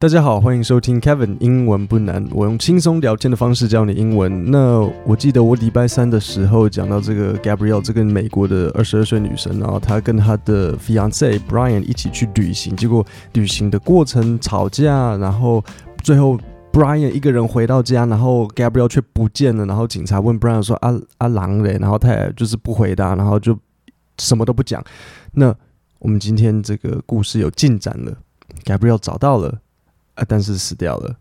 大家好，欢迎收听 Kevin 英文不难，我用轻松聊天的方式教你英文。那我记得我礼拜三的时候讲到这个 Gabrielle 这个美国的二十二岁女生，然后她跟她的 fiance Brian 一起去旅行，结果旅行的过程吵架，然后最后 Brian 一个人回到家，然后 Gabrielle 却不见了，然后警察问 Brian 说阿阿郎嘞，然后他也就是不回答，然后就什么都不讲。那我们今天这个故事有进展了，Gabrielle 找到了。啊，但是死掉了。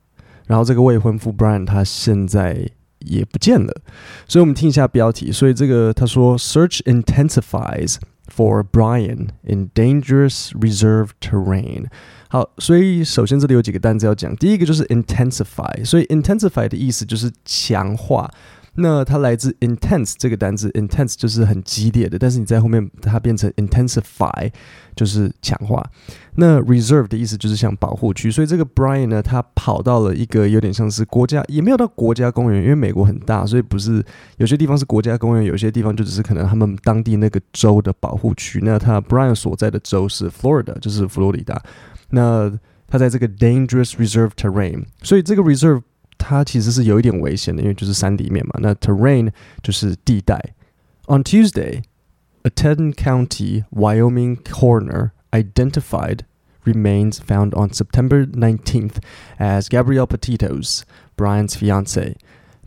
然后这个未婚夫 Brian 他现在也不见了。所以我们听一下标题。所以这个他说，Search intensifies for Brian in dangerous reserve terrain。好，所以首先这里有几个单词要讲。第一个就是 intensify。所以 intensify 的意思就是强化。那它来自 intense 这个单字，intense 就是很激烈的，但是你在后面它变成 intensify 就是强化。那 reserve 的意思就是像保护区，所以这个 Brian 呢，他跑到了一个有点像是国家，也没有到国家公园，因为美国很大，所以不是有些地方是国家公园，有些地方就只是可能他们当地那个州的保护区。那他 Brian 所在的州是 Florida，就是佛罗里达。那他在这个 dangerous reserve terrain，所以这个 reserve。它其实是有一点危险的，因为就是山里面嘛。那 terrain 就是地带。On Tuesday, a Teton County, Wyoming coroner identified remains found on September 19th as Gabrielle Petitos, Brian's fiancée.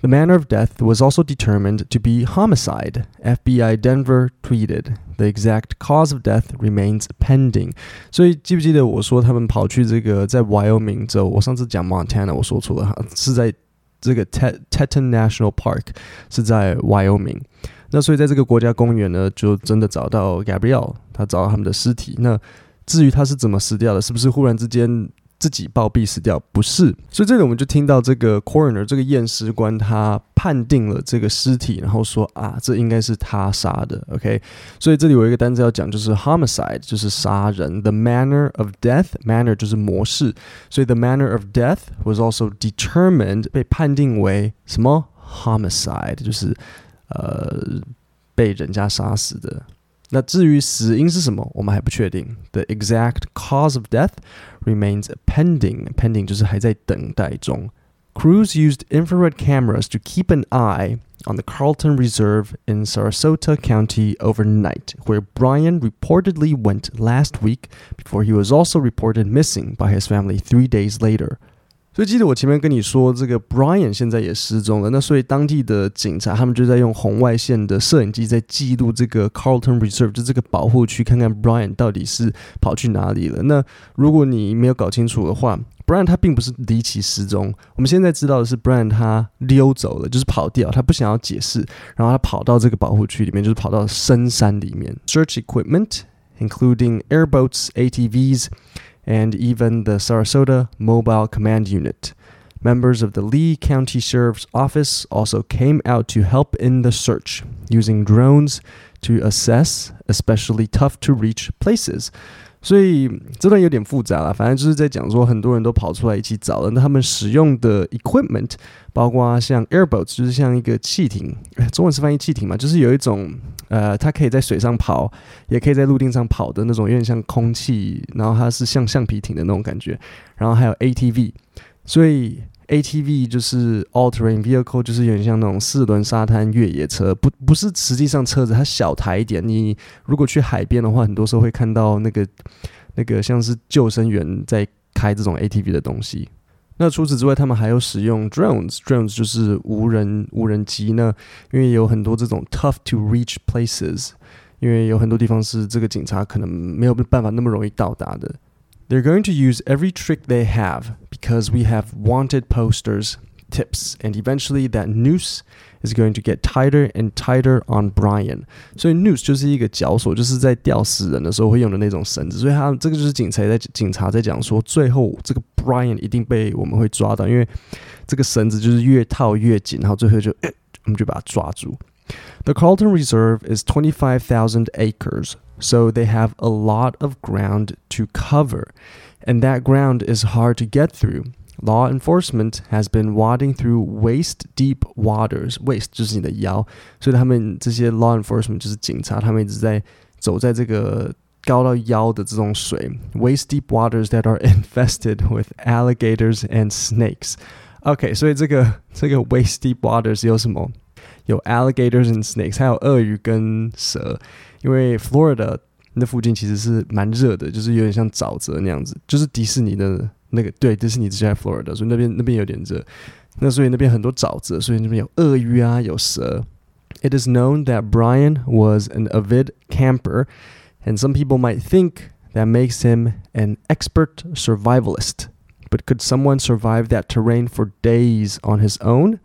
The manner of death was also determined to be homicide. FBI Denver tweeted, "The exact cause of death remains pending." 所以记不记得我说他们跑去这个在 Wyoming 州？我上次讲 Montana，我说错了哈，是在这个 Teton National Park，是在 Wyoming。那所以在这个国家公园呢，就真的找到 Gabrielle，他找到他们的尸体。那至于他是怎么死掉的，是不是忽然之间？ 自己暴毙死掉，不是，所以这里我们就听到这个 coroner 这个验尸官他判定了这个尸体，然后说啊，这应该是他杀的，OK，所以这里有一个单词要讲，就是 homicide，就是杀人，the manner of death，manner 就是模式，所以 the manner of death was also determined 被判定为什么 homicide，就是呃被人家杀死的。那至于死因是什么，我们还不确定。The exact cause of death remains pending. Pending 就是还在等待中。Crews used infrared cameras to keep an eye on the Carlton Reserve in Sarasota County overnight, where Brian reportedly went last week before he was also reported missing by his family three days later. 就记得我前面跟你说，这个 Brian 现在也失踪了。那所以当地的警察他们就在用红外线的摄影机在记录这个 Carlton Reserve，就这个保护区，看看 Brian 到底是跑去哪里了。那如果你没有搞清楚的话，Brian 他并不是离奇失踪。我们现在知道的是 Brian 他溜走了，就是跑掉，他不想要解释，然后他跑到这个保护区里面，就是跑到深山里面。Search equipment including airboats, ATVs. and even the Sarasota Mobile Command Unit. Members of the Lee County Sheriff's Office also came out to help in the search, using drones to assess especially tough to reach places. 所以这段有点复杂了，反正就是在讲说很多人都跑出来一起找了，那他们使用的 equipment 包括像 airboats，就是像一个汽艇，中文是翻译汽艇嘛，就是有一种 呃，它可以在水上跑，也可以在陆地上跑的那种，有点像空气，然后它是像橡皮艇的那种感觉，然后还有 ATV，所以。ATV 就是 all-terrain vehicle，就是有点像那种四轮沙滩越野车，不不是实际上车子，它小台一点。你如果去海边的话，很多时候会看到那个那个像是救生员在开这种 ATV 的东西。那除此之外，他们还有使用 drones，drones 就是无人无人机呢，因为有很多这种 tough to reach places，因为有很多地方是这个警察可能没有办法那么容易到达的。They're going to use every trick they have because we have wanted posters, tips, and eventually that noose is going to get tighter and tighter on Brian. 所以 noose 就是一个绞索，就是在吊死人的时候会用的那种绳子。所以他这个就是警察在警察在讲说，最后这个 Brian 一定被我们会抓到，因为这个绳子就是越套越紧，然后最后就我们就把它抓住。The Carlton Reserve is 25,000 acres. So they have a lot of ground to cover, and that ground is hard to get through. Law enforcement has been wading through waist deep waters. Waist 就是你的腰，所以他们这些 law enforcement 就是警察，他们一直在走在这个 高到腰的这种水，waist deep waters that are infested with alligators and snakes。OK，所以这个这个 waist deep waters 有什么？有 alligators and snakes，还有鳄鱼跟蛇。因为 Florida 那附近其实是蛮热的，就是有点像沼泽那样子，就是迪士尼的 那个对，迪士尼之前在 Florida，所以那边那边有点热。那所以那边很多沼泽，所以那边有鳄鱼啊，有蛇。It is known that Brian was an avid camper, and some people might think that makes him an expert survivalist. But could someone survive that terrain for days on his own?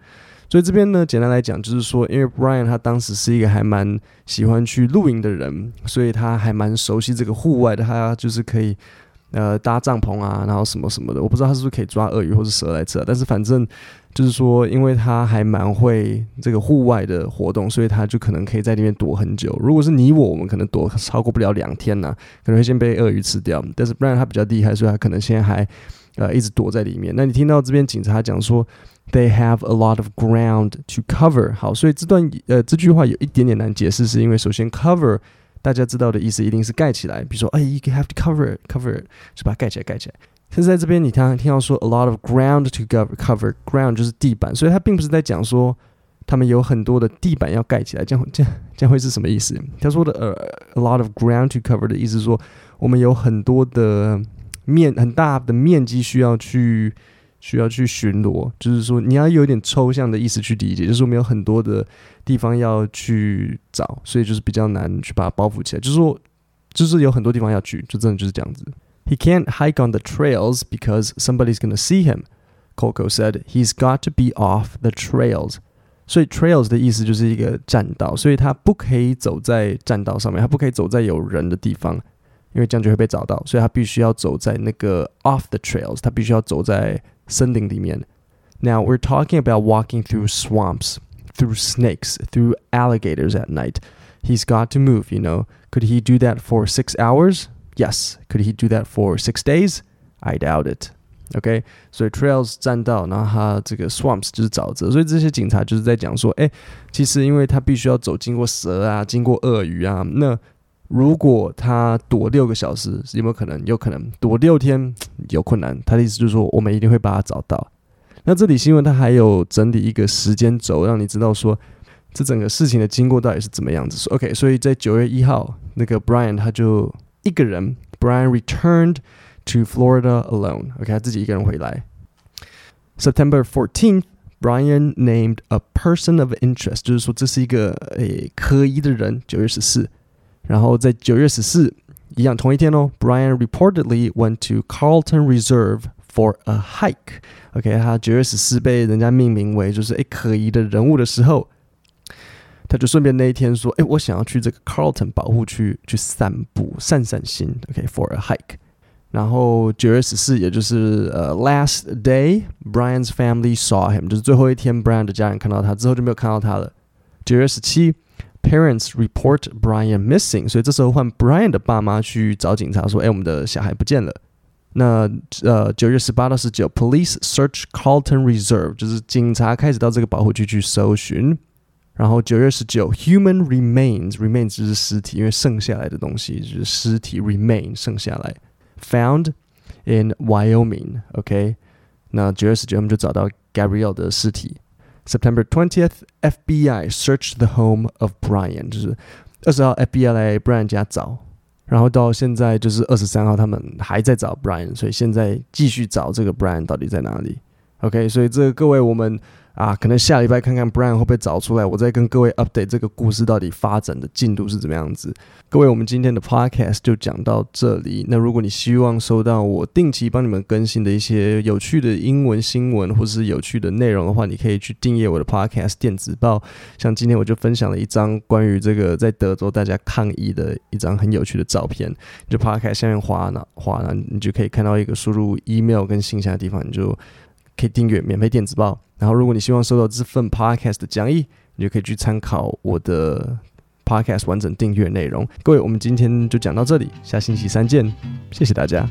所以这边呢，简单来讲，就是说，因为 Brian 他当时是一个还蛮喜欢去露营的人，所以他还蛮熟悉这个户外的，他就是可以。 呃，搭帐篷啊，然后什么什么的，我不知道他是不是可以抓鳄鱼或者蛇来吃，啊但是反正就是说，因为他还蛮会这个户外的活动，所以他就可能可以在里面躲很久。如果是你我，我们可能躲超过不了两天呢、可能会先被鳄鱼吃掉。但是不然他比较厉害，所以他可能现在还呃一直躲在里面。那你听到这边警察讲说，They have a lot of ground to cover。好，所以这段呃这句话有一点点难解释，是因为首先 cover。大家知道的意思一定是盖起来，比如说，哎，you have to cover it, cover it，是把它盖起来，盖起来。可是在这边，你常常听到说 a lot of ground to cover, cover ground 就是地板，所以它并不是在讲说他们有很多的地板要盖起来，这样这样这样会是什么意思？他说的呃、a lot of ground to cover 的意思是说，我们有很多的面很大的面积需要去。需要去巡逻，就是说你要有点抽象的意思去理解，就是我们有很多的地方要去找，所以就是比较难去把它包覆起来。就是说，就是有很多地方要去，就真的就是这样子。He can't hike on the trails because somebody's gonna see him. Coco said he's got to be off the trails. 所以 trails 的意思就是一个栈道，所以他不可以走在栈道上面，他不可以走在有人的地方，因为这样就会被找到，所以他必须要走在那个 off the trails，他必须要走在。森林里面。Now we're talking about walking through swamps, through snakes, through alligators at night. He's got to move, you know. Could he do that for six hours? Yes. Could he do that for six days? I doubt it. OK，所以 trails 栈道，然后他这个 swamps 就是沼泽，所以这些警察就是在讲说，哎，其实因为他必须要走经过蛇啊，经过鳄鱼啊，那。 如果他躲六个小时，有没有可能？有可能躲六天 有困难。他的意思就是说，我们一定会把他找到。那这里新闻他还有整理一个时间轴，让你知道说这整个事情的经过到底是怎么样子。OK，所以在九月一号，那个 Brian 他就一个人，Brian returned to Florida alone。OK，他自己一个人回来。September fourteenth, Brian named a person of interest，就是说这是一个诶可疑的人。九月十四。然后在九月十四，一样同一天哦，Brian reportedly went to Carlton Reserve for a hike。OK，他九月十四被人家命名为就是诶可疑的人物的时候，他就顺便那一天说，诶我想要去这个 Carlton 保护区去散步散散心。OK，for a hike。然后九月十四，也就是呃、last day，Brian's family saw him，就是最后一天，Brian 的家人看到他之后就没有看到他了。九月十七。Parents report Brian missing，所以这时候换 Brian 的爸妈去找警察说：“哎，我们的小孩不见了。”那呃，九月十八到十九，Police search Carlton Reserve，就是警察开始到这个保护区去搜寻。然后九月十九，Human remains，remains 就是尸体，因为剩下来的东西就是尸体，remain 剩下来，found in Wyoming。OK，那九月十九，我们就找到 Gabriel 的尸体。September twentieth, FBI searched the home of Brian，就是二十号 FBI 来 Brian 家找，然后到现在就是二十三号，他们还在找 Brian，所以现在继续找这个 Brian 到底在哪里？OK，所以这各位我们。啊，可能下礼拜看看 Brian 会不会找出来，我再跟各位 update 这个故事到底发展的进度是怎么样子。各位，我们今天的 podcast 就讲到这里。那如果你希望收到我定期帮你们更新的一些有趣的英文新闻或是有趣的内容的话，你可以去订阅我的 podcast 电子报。像今天我就分享了一张关于这个在德州大家抗议的一张很有趣的照片。就 podcast 下面滑呢滑呢，你就可以看到一个输入 email 跟信箱的地方，你就可以订阅免费电子报。然后，如果你希望收到这份 podcast 的讲义，你就可以去参考我的 podcast 完整订阅内容。各位，我们今天就讲到这里，下星期三见，谢谢大家。